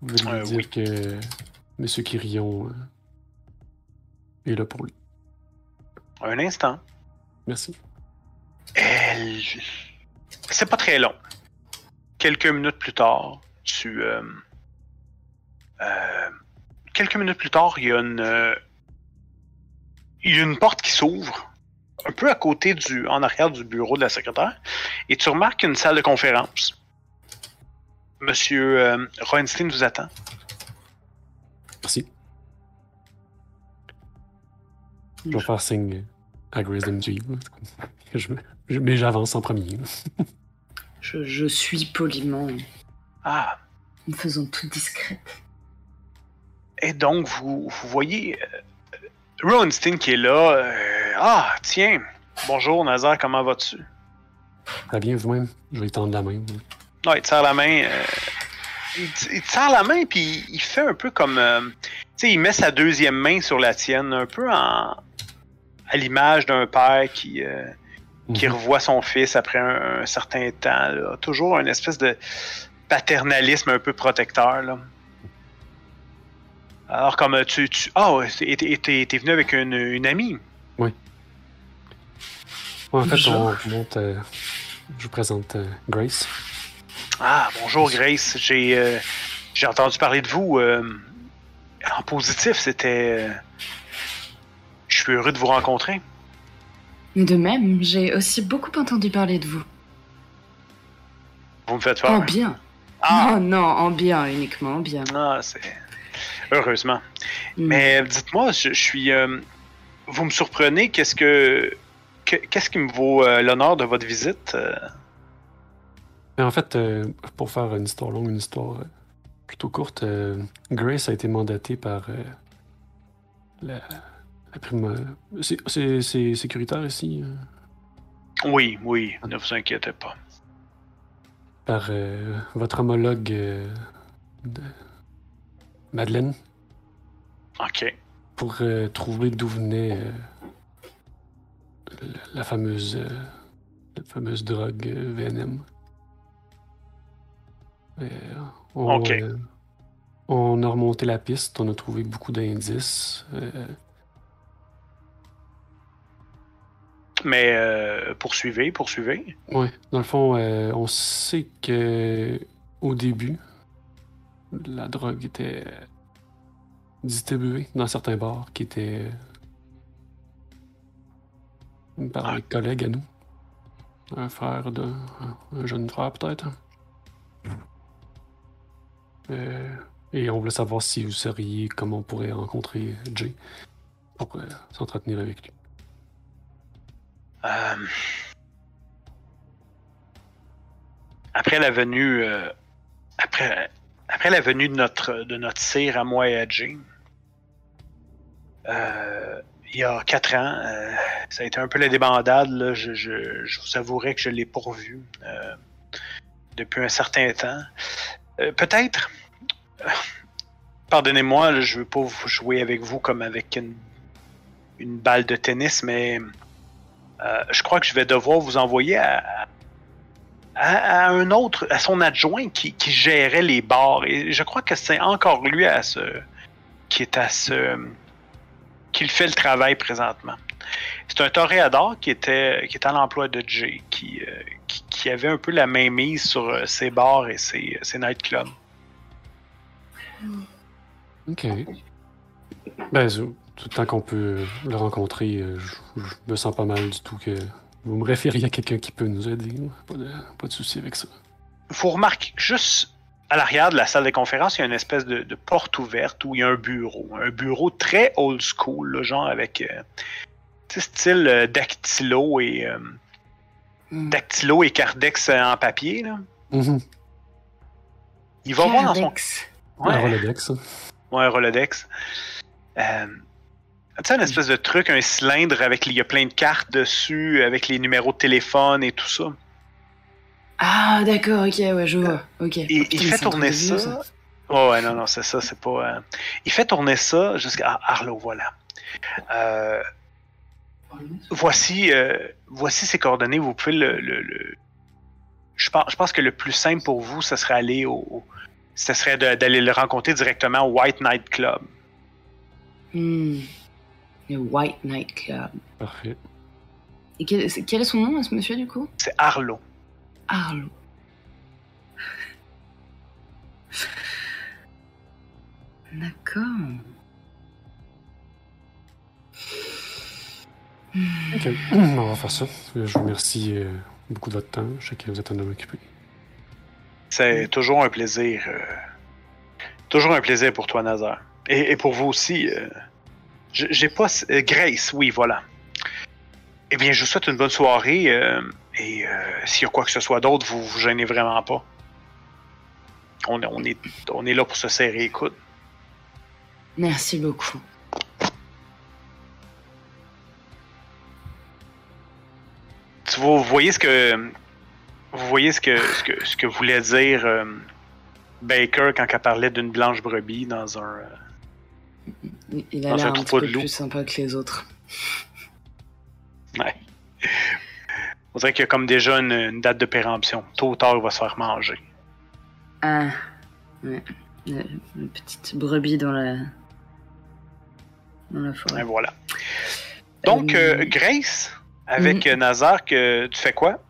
Vous lui Euh, dire oui. que Monsieur Quirion euh, est là pour lui. Un instant. Merci. Elle. C'est pas très long. Quelques minutes plus tard, tu. Euh, quelques minutes plus tard, il y a une. euh, il y a une porte qui s'ouvre, un peu à côté du. en arrière du bureau de la secrétaire, et tu remarques une salle de conférence. Monsieur euh, Roenstein vous attend. Merci. Je vais faire signe à Grace [LAUGHS] de mais j'avance en premier. Je, je suis poliment, Ah, en faisant tout discrète. Et donc, vous, vous voyez euh, Rowenstein qui est là. euh, ah, tiens. Bonjour, Nazar, comment vas-tu? Très bien, vous-même. Je vais tendre la main. Ah, il te serre la main. euh, il, te, il te serre la main, puis il fait un peu comme. euh, tu sais, il met sa deuxième main sur la tienne, un peu en, à l'image d'un père qui, euh, qui Mhm. revoit son fils après un, un certain temps. là. Toujours une espèce de paternalisme un peu protecteur. Là. Alors, comme euh, tu. tu ah, ouais, t'es, t'es- t'es- t'es venu avec une, une amie. Ouais, en fait, on monte euh, je vous présente euh, Grace. Ah, bonjour Grace. J'ai euh, j'ai entendu parler de vous. euh, en positif, c'était. euh, je suis heureux de vous rencontrer. De même, j'ai aussi beaucoup entendu parler de vous. Vous me faites peur. En bien. Ah, Oh non, en bien, uniquement en bien. ah, c'est. Heureusement. Hmm. Mais dites-moi, je, je suis. euh, vous me surprenez. Qu'est-ce que. que- Qu'est-ce qui me vaut euh, l'honneur de votre visite? euh? Mais en fait, pour faire une histoire longue, une histoire plutôt courte, Grace a été mandatée par la, la prime. C'est- sécuritaire ici? Oui, oui, ne vous inquiétez pas. par votre homologue de Madeleine OK. pour euh, trouver d'où venait euh, la, la fameuse euh, la fameuse drogue VNM. On, Ok. on a remonté la piste, on a trouvé beaucoup d'indices. Mais euh, poursuivez, poursuivez. Ouais, dans le fond, euh, on sait que au début, la drogue était distribuée dans certains bars qui étaient euh, par Ah. des collègues à nous. Un frère de. un- un jeune frère peut-être. Euh, et on voulait savoir si vous seriez, comment on pourrait rencontrer Jay pour euh, s'entretenir avec lui. Euh, après la venue, euh, après, après la venue de notre de notre sire à moi et à Jane, euh, il y a quatre ans, euh, ça a été un peu la débandade. Là, je, vous avouerai que je l'ai pourvu euh, depuis un certain temps. Peut-être, pardonnez-moi, je veux pas vous jouer avec vous comme avec une, une balle de tennis, mais je crois que je vais devoir vous envoyer à, à- un autre, à son adjoint qui, qui gérait les bars. Et je crois que c'est encore lui à ce, qui est à ce, qui fait le travail présentement. C'est un toréador qui était, qui à l'emploi de Jay, qui, euh, qui, qui avait un peu la main mise sur euh, ses bars et ses, ses nightclubs. Ok. Ben, tout le temps qu'on peut le rencontrer, euh, je, je me sens pas mal du tout que vous me référiez à quelqu'un qui peut nous aider. Pas de, pas de souci avec ça. Vous remarquez que juste à l'arrière de la salle de conférence, il y a une espèce de, de porte ouverte où il y a un bureau. Un bureau très old school, là, genre avec euh, tu sais, style euh, dactylo et euh, Hmm. dactylo et cardex en papier. Là. Mhm. Il va voir dans son. Un Rolodex. ouais, un Rolodex. Euh, tu sais, une espèce de truc, un cylindre avec il y a plein de cartes dessus, avec les numéros de téléphone et tout ça. Ah, d'accord, ok, ouais, je vois. Ok. Il, Putain, fait tourner de vieux, ça. Oh, ouais, non, non, c'est ça, c'est pas. euh, Il fait tourner ça jusqu'à ah, Arlo, voilà. Euh, voici, euh, voici ses coordonnées. Vous pouvez le. le- le- Je, pense, je pense que le plus simple pour vous, ce serait aller au. Ce serait d'aller le rencontrer directement au White Night Club. Hmm. Le White Night Club. Parfait. Et quel, est son nom, à ce monsieur, du coup? C'est Arlo. Arlo. D'accord. Ok. On va faire ça. Je vous remercie euh, beaucoup de votre temps. Je sais que vous êtes un homme occupé. C'est toujours un plaisir. euh, toujours un plaisir pour toi, Nazar. Et, et pour vous aussi. euh, J'ai pas. euh, Grace, oui, voilà. Eh bien, je vous souhaite une bonne soirée. euh, et euh, s'il y a quoi que ce soit d'autre, vous vous gênez vraiment pas. On, est- on, est, on est là pour se serrer les coudes. Merci beaucoup. Tu vois, vous voyez ce que. Vous voyez ce que, ce que, ce que voulait dire euh, Baker quand elle parlait d'une blanche brebis dans un. euh, Il- a Dans l'air un petit peu plus sympa que les autres. Ouais. [LAUGHS] On dirait qu'il y a comme déjà une, une date de péremption. Tôt ou tard, il va se faire manger. Ah, ouais. La petite brebis dans la... Dans la Et forêt. voilà. Donc, Euh, euh, Grace, avec euh, Nazar, que tu fais quoi?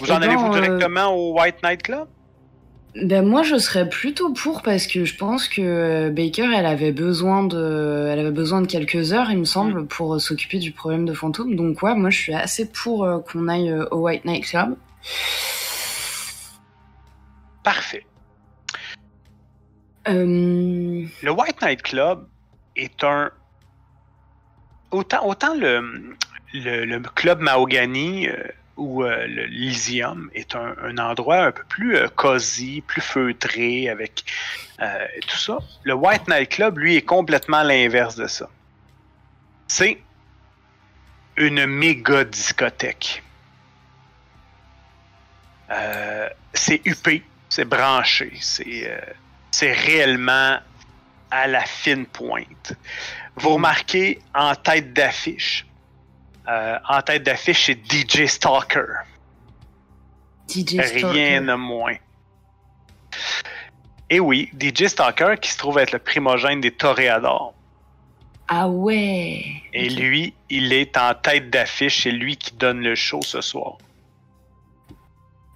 Vous Eh en allez-vous ben, euh, directement au White Knight Club? Ben moi je serais plutôt pour parce que je pense que euh, Baker elle avait besoin de elle avait besoin de quelques heures il me semble pour euh, s'occuper du problème de fantôme donc ouais moi je suis assez pour euh, qu'on aille au White Knight Club. Parfait. Euh, Le White Knight Club est un. Autant, autant le, le, le club Mahogany euh, ou euh, est un, endroit un peu plus euh, cosy, plus feutré, avec euh, tout ça. Le White Knight Club, lui, est complètement l'inverse de ça. C'est une méga discothèque. Euh, c'est huppé, c'est branché, c'est c'est réellement à la fine pointe. Vous remarquez en tête d'affiche, euh, en tête d'affiche, c'est DJ Stalker. DJ Stalker. Rien de moins. Et oui, DJ Stalker qui se trouve être le primogène des Toréadors. Ah ouais. Et lui, il est en tête d'affiche, c'est lui qui donne le show ce soir.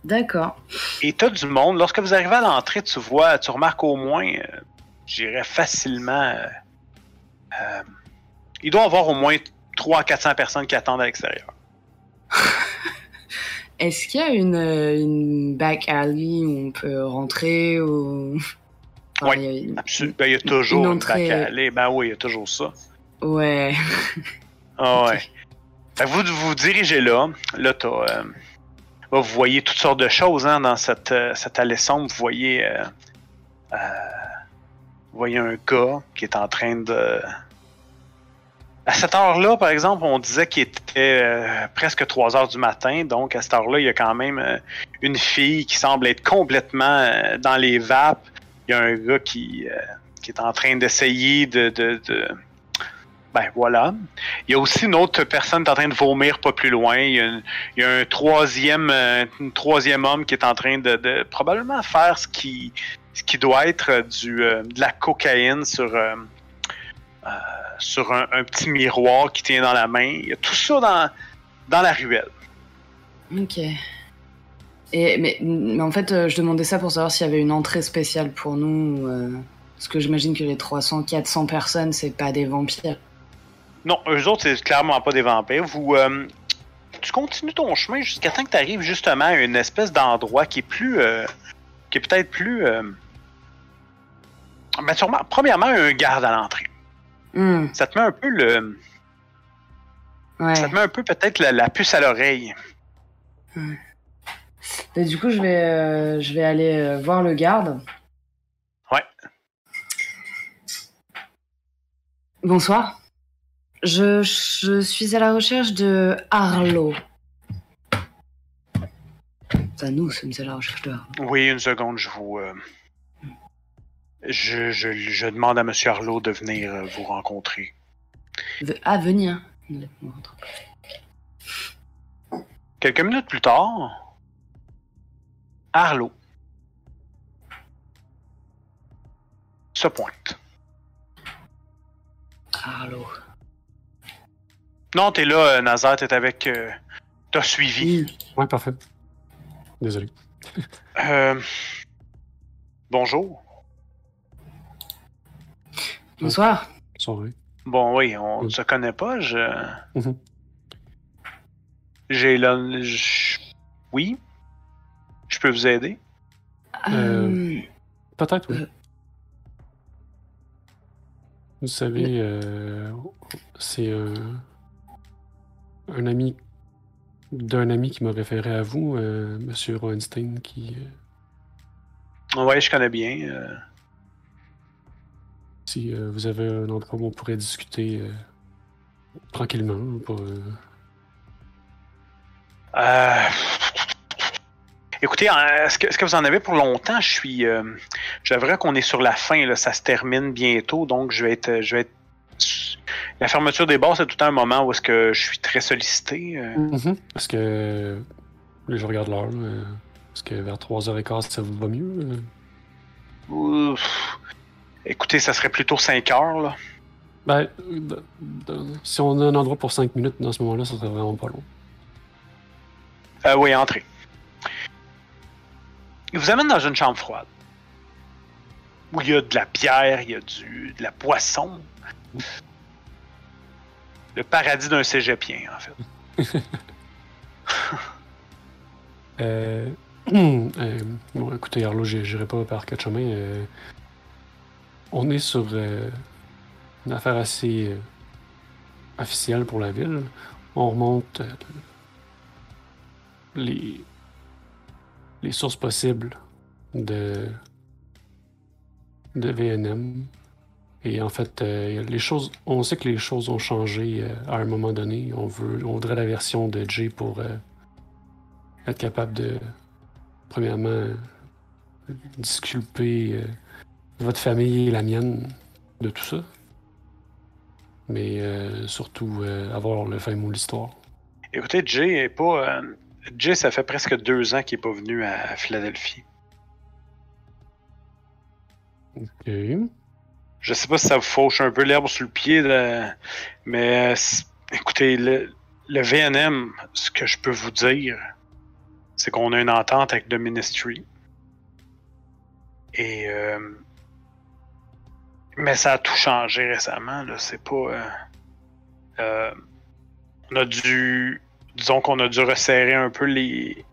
D'accord. Et t'as du monde. Lorsque vous arrivez à l'entrée, tu vois, tu remarques au moins, euh, j'irais facilement. euh, euh, il doit y avoir au moins 300-400 personnes qui attendent à l'extérieur. [LAUGHS] Est-ce qu'il y a une, euh, une back alley où on peut rentrer ou... Enfin, Ouais. il y a Absolument. Ben, il y a toujours Une une, entrée, bac à euh, aller. Ben oui, il y a toujours ça. Ouais. Ah ouais. Vous vous dirigez là. Là, t'as, euh, là, vous voyez toutes sortes de choses hein, dans cette, euh, cette allée sombre. Vous voyez, euh, euh, vous voyez un gars qui est en train de. À cette heure-là, par exemple, on disait qu'il était euh, presque 3 heures du matin. Donc, à cette heure-là, il y a quand même euh, une fille qui semble être complètement euh, dans les vapes. Il y a un gars qui, qui est en train d'essayer de, Ben voilà. Il y a aussi une autre personne qui est en train de vomir pas plus loin. Il y a, un troisième, un troisième homme qui est en train de, de probablement faire ce qui, ce qui doit être du, de la cocaïne sur, sur un, un petit miroir qui tient dans la main. Il y a tout ça dans, dans la ruelle. Ok. Et, mais, mais en fait, euh, je demandais ça pour savoir s'il y avait une entrée spéciale pour nous. ou, euh, parce que j'imagine que les 300, 400 personnes, c'est pas des vampires. Non, eux autres, c'est clairement pas des vampires. Vous, euh, tu continues ton chemin jusqu'à temps que tu arrives justement à une espèce d'endroit qui est plus. euh, qui est peut-être plus. euh, ben, sûrement, premièrement, un garde à l'entrée. Hmm, Ça te met un peu le. ouais. Ça te met un peu peut-être la, la puce à l'oreille. Et du coup, je vais, euh, je vais aller euh, voir le garde. Ouais. Bonsoir. Je, je suis à la recherche de Arlo. Enfin, nous sommes à la recherche de Arlo. Oui, une seconde, je vous. euh, je, je, je demande à M. Arlo de venir euh, vous rencontrer. Ah, venir. Quelques minutes plus tard, Arlo se pointe. Arlo. Non, t'es là, euh, Nazar, t'es avec. euh, T'as suivi. Oui. Ouais, parfait. Désolé. Euh, bonjour. Bonsoir. Sorry. Bon, oui, on ne Oui. se connaît pas. Je. Mhm. J'ai là. je- Oui. Je peux vous aider. Euh, Peut-être, oui. Euh. Vous savez, euh, c'est un, un ami d'un ami qui m'a référé à vous, euh, Monsieur Roenstein, qui, euh, Ouais, je connais bien. Si euh, vous avez un endroit où on pourrait discuter euh, tranquillement, pas, euh, Euh, Écoutez, euh, est-ce que, vous en avez pour longtemps? Je suis. Euh... J'aimerais qu'on est sur la fin, là. ça se termine bientôt, donc je vais être. Je vais être... La fermeture des bars, c'est tout un moment où est-ce que je suis très sollicité. euh. Est-ce que. Là, je regarde l'heure. Est-ce que vers 3h15, ça vous va mieux? euh? Ouf. Écoutez, ça serait plutôt 5 heures, là. Ben, euh, si on a un endroit pour 5 minutes dans ce moment-là, ça serait vraiment pas long. Euh, oui, entrez. il vous amène dans une chambre froide. Où il y a de la pierre, il y a du, de la poisson. Le paradis d'un cégepien, en fait. [LAUGHS] Euh, [CLEARS THROAT] euh, bon, écoutez, Arlo, j'irai pas par quatre chemins. On est sur euh, une affaire assez euh, officielle pour la ville. On remonte euh, les, sources possibles de, de VNM. Et en fait, les choses, on sait que les choses ont changé à un moment donné. On, veut, on voudrait la version de Jay pour être capable de, premièrement, disculper votre famille et la mienne de tout ça. Mais euh, surtout euh, avoir le fin mot de l'histoire. Écoutez, Jay est pas. euh, Jay, ça fait presque deux ans qu'il est pas venu à, à Philadelphie. Ok. Je sais pas si ça vous fauche un peu l'herbe sur le pied, là, mais euh, écoutez, le, le VNM, ce que je peux vous dire, c'est qu'on a une entente avec The Ministry. Et. Mais ça a tout changé récemment, là. C'est pas. euh, euh, on a dû. Disons qu'on a dû resserrer un peu les.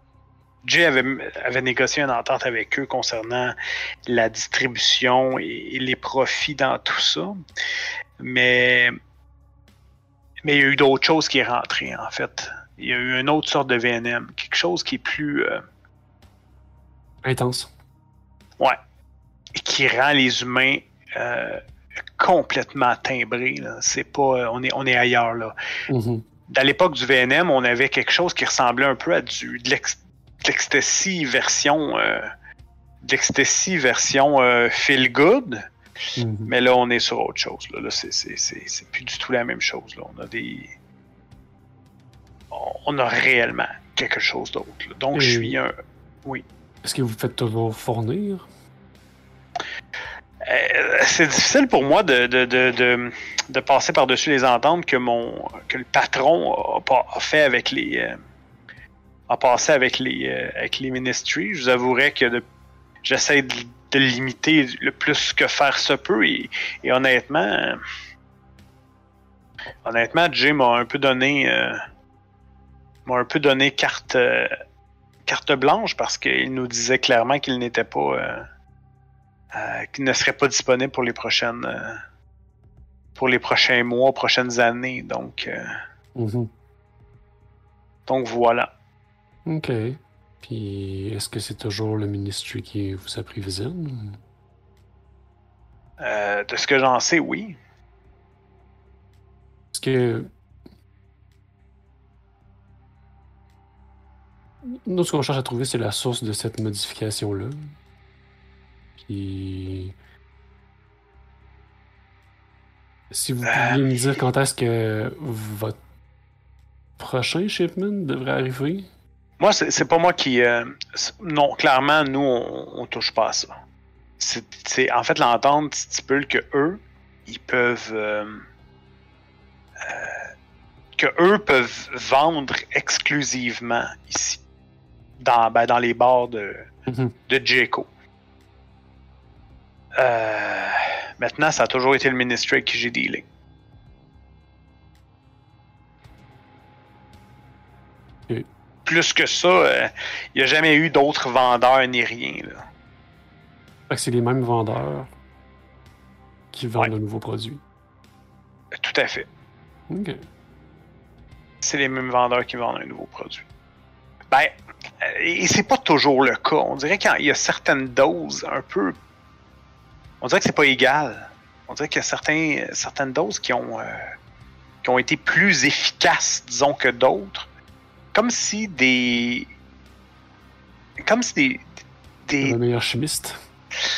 Jay avait, avait négocié une entente avec eux concernant la distribution et, et les profits dans tout ça. Mais, mais il y a eu d'autres choses qui est rentré, en fait. Il y a eu une autre sorte de VNM, quelque chose qui est plus. euh, Intense. ouais. Et qui rend les humains euh, complètement timbrés. là. C'est pas. euh, on, est, on est ailleurs, là. Mhm. Dans l'époque du VNM, on avait quelque chose qui ressemblait un peu à du, de l'ecstasy version. euh, de version euh, feel good. Mhm. Mais là, on est sur autre chose. Là, Là, c'est, c'est, c'est, c'est plus du tout la même chose. Là. On a des. On- a réellement quelque chose d'autre. Donc, je suis un. Est-ce que vous faites toujours fournir? Euh, c'est difficile pour moi de, de, de, de, passer par-dessus les ententes que mon que le patron a, fait avec les euh, a passé avec les euh, avec les ministries. Je vous avouerai que j'essaie de, limiter le plus que faire se peut et, et honnêtement honnêtement Jay m'a un peu donné m'a un peu donné carte carte blanche parce qu'il nous disait clairement qu'il n'était pas euh, qui ne serait pas disponible pour les prochaines euh, pour les prochains mois, prochaines années. Donc, euh, Mhm. donc voilà. Ok. Puis, est-ce que c'est toujours le ministry qui vous approvisionne? Euh, de ce que j'en sais, oui. Est-ce que. Nous, ce qu'on cherche à trouver, c'est la source de cette modification-là. Puis. Si vous pouviez me dire quand est-ce que votre prochain shipment devrait arriver? Moi, c'est pas moi qui. euh, non, clairement, nous, on, on touche pas à ça. C'est en fait l'entente stipule que eux, ils peuvent. euh, euh, que eux peuvent vendre exclusivement ici. Dans, ben, dans les bars de, Mhm. de Jayco. Euh, maintenant, ça a toujours été le ministry avec qui j'ai dealé. Plus que ça, euh, il n'y a jamais eu d'autres vendeurs ni rien. Là. Fait que c'est les mêmes vendeurs qui vendent Ouais. de nouveaux produits. Tout à fait. Ok. C'est les mêmes vendeurs qui vendent un nouveau produit. Ben, euh, et c'est pas toujours le cas. On dirait qu'il y a certaines doses un peu. On dirait que c'est pas égal. On dirait qu'il y a certains, certaines doses qui ont, euh, qui ont été plus efficaces, disons, que d'autres. Comme si des. Comme si des. des Le meilleur chimiste.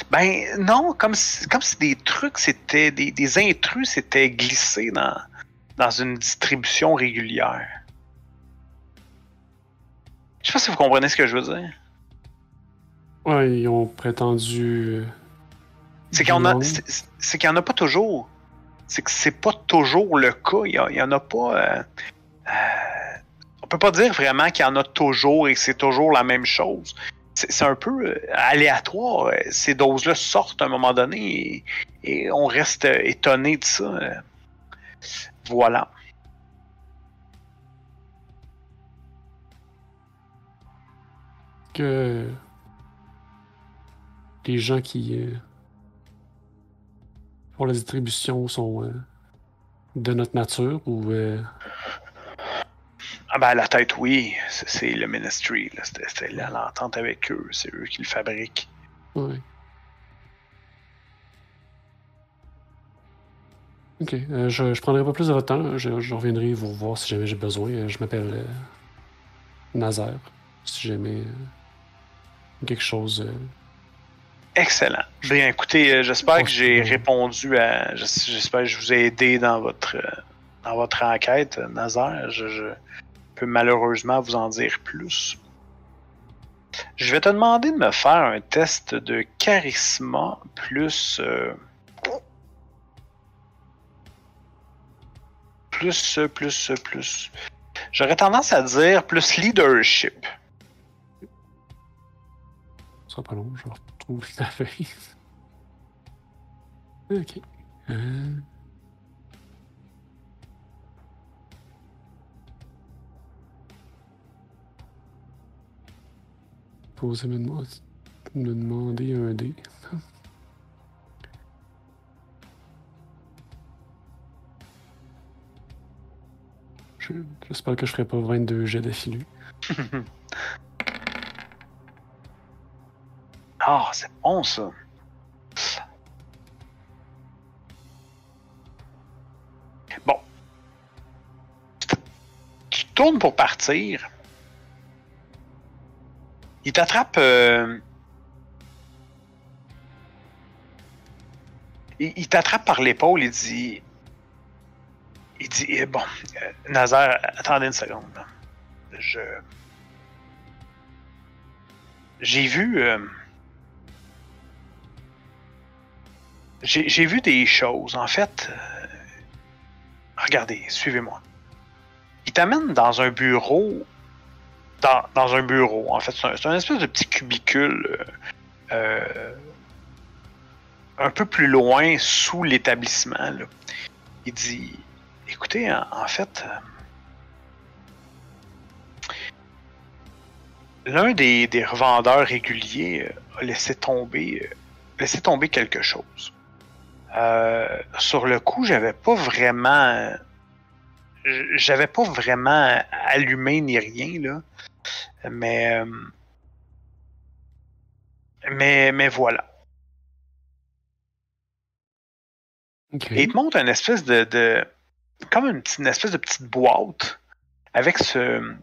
ben non, comme si, comme si des trucs, c'était. Des, des intrus s'étaient glissés dans, dans une distribution régulière. Je sais pas si vous comprenez ce que je veux dire. Ouais, ils ont prétendu. Euh, C'est qu'il y en a, Non. c'est c'est qu'il y en a pas toujours. C'est que c'est pas toujours le cas. Il y, a- il y en a pas. euh, euh, on peut pas dire vraiment qu'il y en a toujours et que c'est toujours la même chose. c'est un peu euh, aléatoire. Euh, Ces doses-là sortent à un moment donné et, et on reste euh, étonné de ça. Euh, Voilà. que les gens qui font la distribution sont euh, de notre nature ou euh, Ah ben à la tête, oui. C'est le ministry. C'était l'entente avec eux. C'est eux qui le fabriquent. ouais. Ok, euh, je, je prendrai pas plus de votre temps. Je, je reviendrai vous revoir si jamais j'ai besoin. Je m'appelle Nazaire. Si jamais quelque chose. Excellent. Bien, écoutez, euh, j'espère que j'ai répondu à. j'es- J'espère que je vous ai aidé dans votre, euh, dans votre enquête, euh, Nazaire. Je, je peux malheureusement vous en dire plus. Je vais te demander de me faire un test de charisme plus. euh, plus, plus, plus. J'aurais tendance à dire plus leadership. Ce sera pas long, je retrouve la [LAUGHS] feuille. ok. Euh, Posez me demander, me demander un dé. [LAUGHS] Je- J'espère que je ferai pas 22 jets d'affilée. [LAUGHS] Ah, c'est bon ça. Bon. Tu tournes pour partir. Il t'attrape. euh, Il, t'attrape par l'épaule. Il dit. Il dit eh, Bon, euh, Nazaire, attendez une seconde. Je. J'ai vu. euh, J'ai vu des choses. En fait, euh, regardez, suivez-moi. Il t'amène dans un bureau. Dans, un bureau, en fait. C'est un, espèce de petit cubicule. euh, euh, un peu plus loin, sous l'établissement. Il dit Écoutez, en, fait. L'un des, revendeurs réguliers a laissé tomber, euh, laissé tomber quelque chose. Euh, sur le coup, j'avais pas vraiment. j- J'avais pas vraiment allumé ni rien, là. Mais. euh, Mais, mais voilà. Et il te montre une espèce de. de- comme une, petite- une espèce de petite boîte avec ce,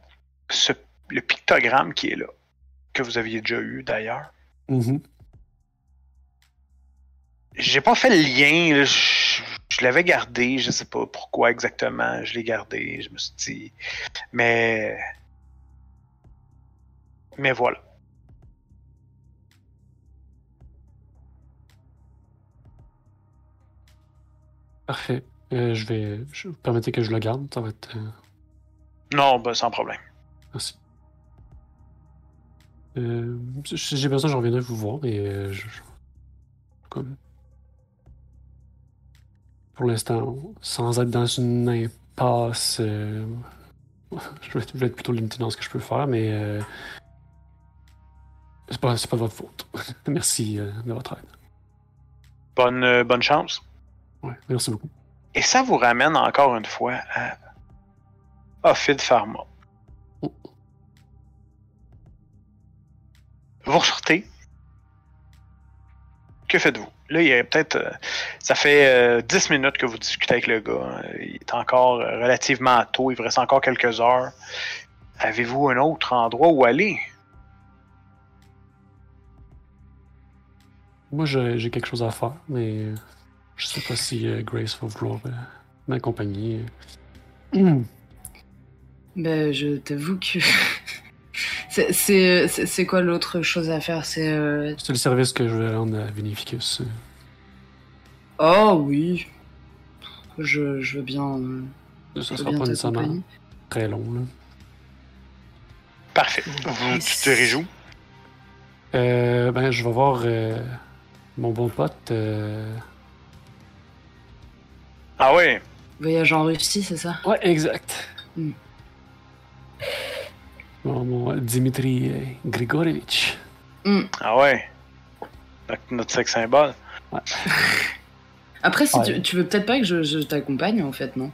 ce. le pictogramme qui est là. Que vous aviez déjà eu d'ailleurs. Mhm. J'ai pas fait le lien. Je, je l'avais gardé. Je sais pas pourquoi exactement. Je l'ai gardé. Je me suis dit. Mais. Mais voilà. Parfait. Euh, je vais. Je, permettez que je le garde. Ça va être. euh, Non, ben, sans problème. merci. Euh, si j'ai besoin, je reviendrai vous voir, mais euh, je, je- comme pour l'instant, sans être dans une impasse, euh, [LAUGHS] je, vais, je vais être plutôt limité dans ce que je peux faire, mais euh, c'est pas, pas de votre faute. [LAUGHS] merci euh, de votre aide. Bonne, bonne chance. Ouais, merci beaucoup. Et ça vous ramène encore une fois à Ophid Pharma. Vous ressortez. Que faites-vous? Là, il y a peut-être. euh, ça fait euh, 10 minutes que vous discutez avec le gars. Il est encore euh, relativement tôt. Il vous reste encore quelques heures. Avez-vous un autre endroit où aller? Moi, j'ai quelque chose à faire, mais euh, je sais pas si euh, Grace va vouloir euh, m'accompagner. [CLEARS THROAT] Ben, je t'avoue que. C'est- C'est c'est- c'est quoi l'autre chose à faire? C'est. euh, C'est le service que je vais rendre à Vinificus. Oh oui. Je, je veux bien. euh, Ça sera bien pas nécessairement très long. Là. Parfait. Vous Yes. te réjouis? Euh, ben, je vais voir euh, mon bon pote. euh, Ah oui. Voyage en Russie, c'est ça? Ouais, exact. Hmm. Mon, mon Dimitri euh, Grigorievich. Ah ouais. Notre- Notre sexe symbole. [LAUGHS] Après, si Ouais. tu, tu veux peut-être pas que je, je t'accompagne, en fait, non?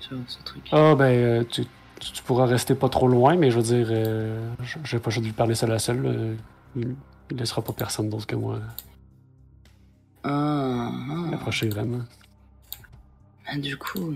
Sur ce truc. Ah, ben, euh, tu, tu- tu pourras rester pas trop loin, mais je veux dire, euh, vais pas juste lui parler seul à seul. euh, il, il laissera pas personne d'autre que moi Ah, ah. approcher vraiment. Ah, du coup,